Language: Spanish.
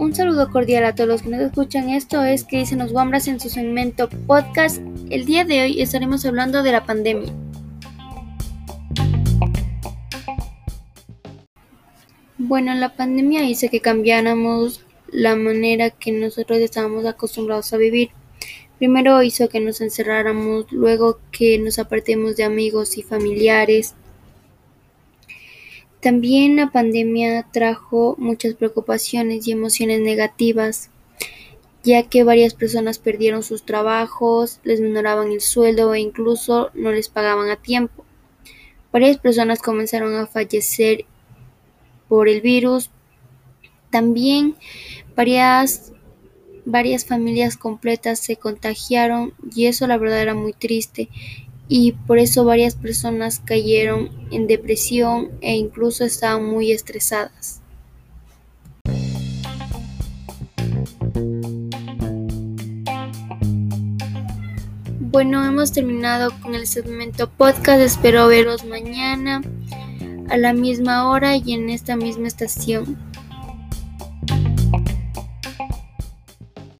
Un saludo cordial a todos los que nos escuchan. Esto es que dicen los Wambras en su segmento podcast. El día de hoy estaremos hablando de la pandemia. Bueno, la pandemia hizo que cambiáramos la manera que nosotros estábamos acostumbrados a vivir. Primero hizo que nos encerráramos, luego que nos apartemos de amigos y familiares. También la pandemia trajo muchas preocupaciones y emociones negativas, ya que varias personas perdieron sus trabajos, les minoraban el sueldo e incluso no les pagaban a tiempo. Varias personas comenzaron a fallecer por el virus. También varias varias familias completas se contagiaron y eso la verdad era muy triste y por eso varias personas cayeron en depresión e incluso estaban muy estresadas. Bueno, hemos terminado con el segmento podcast. Espero veros mañana a la misma hora y en esta misma estación.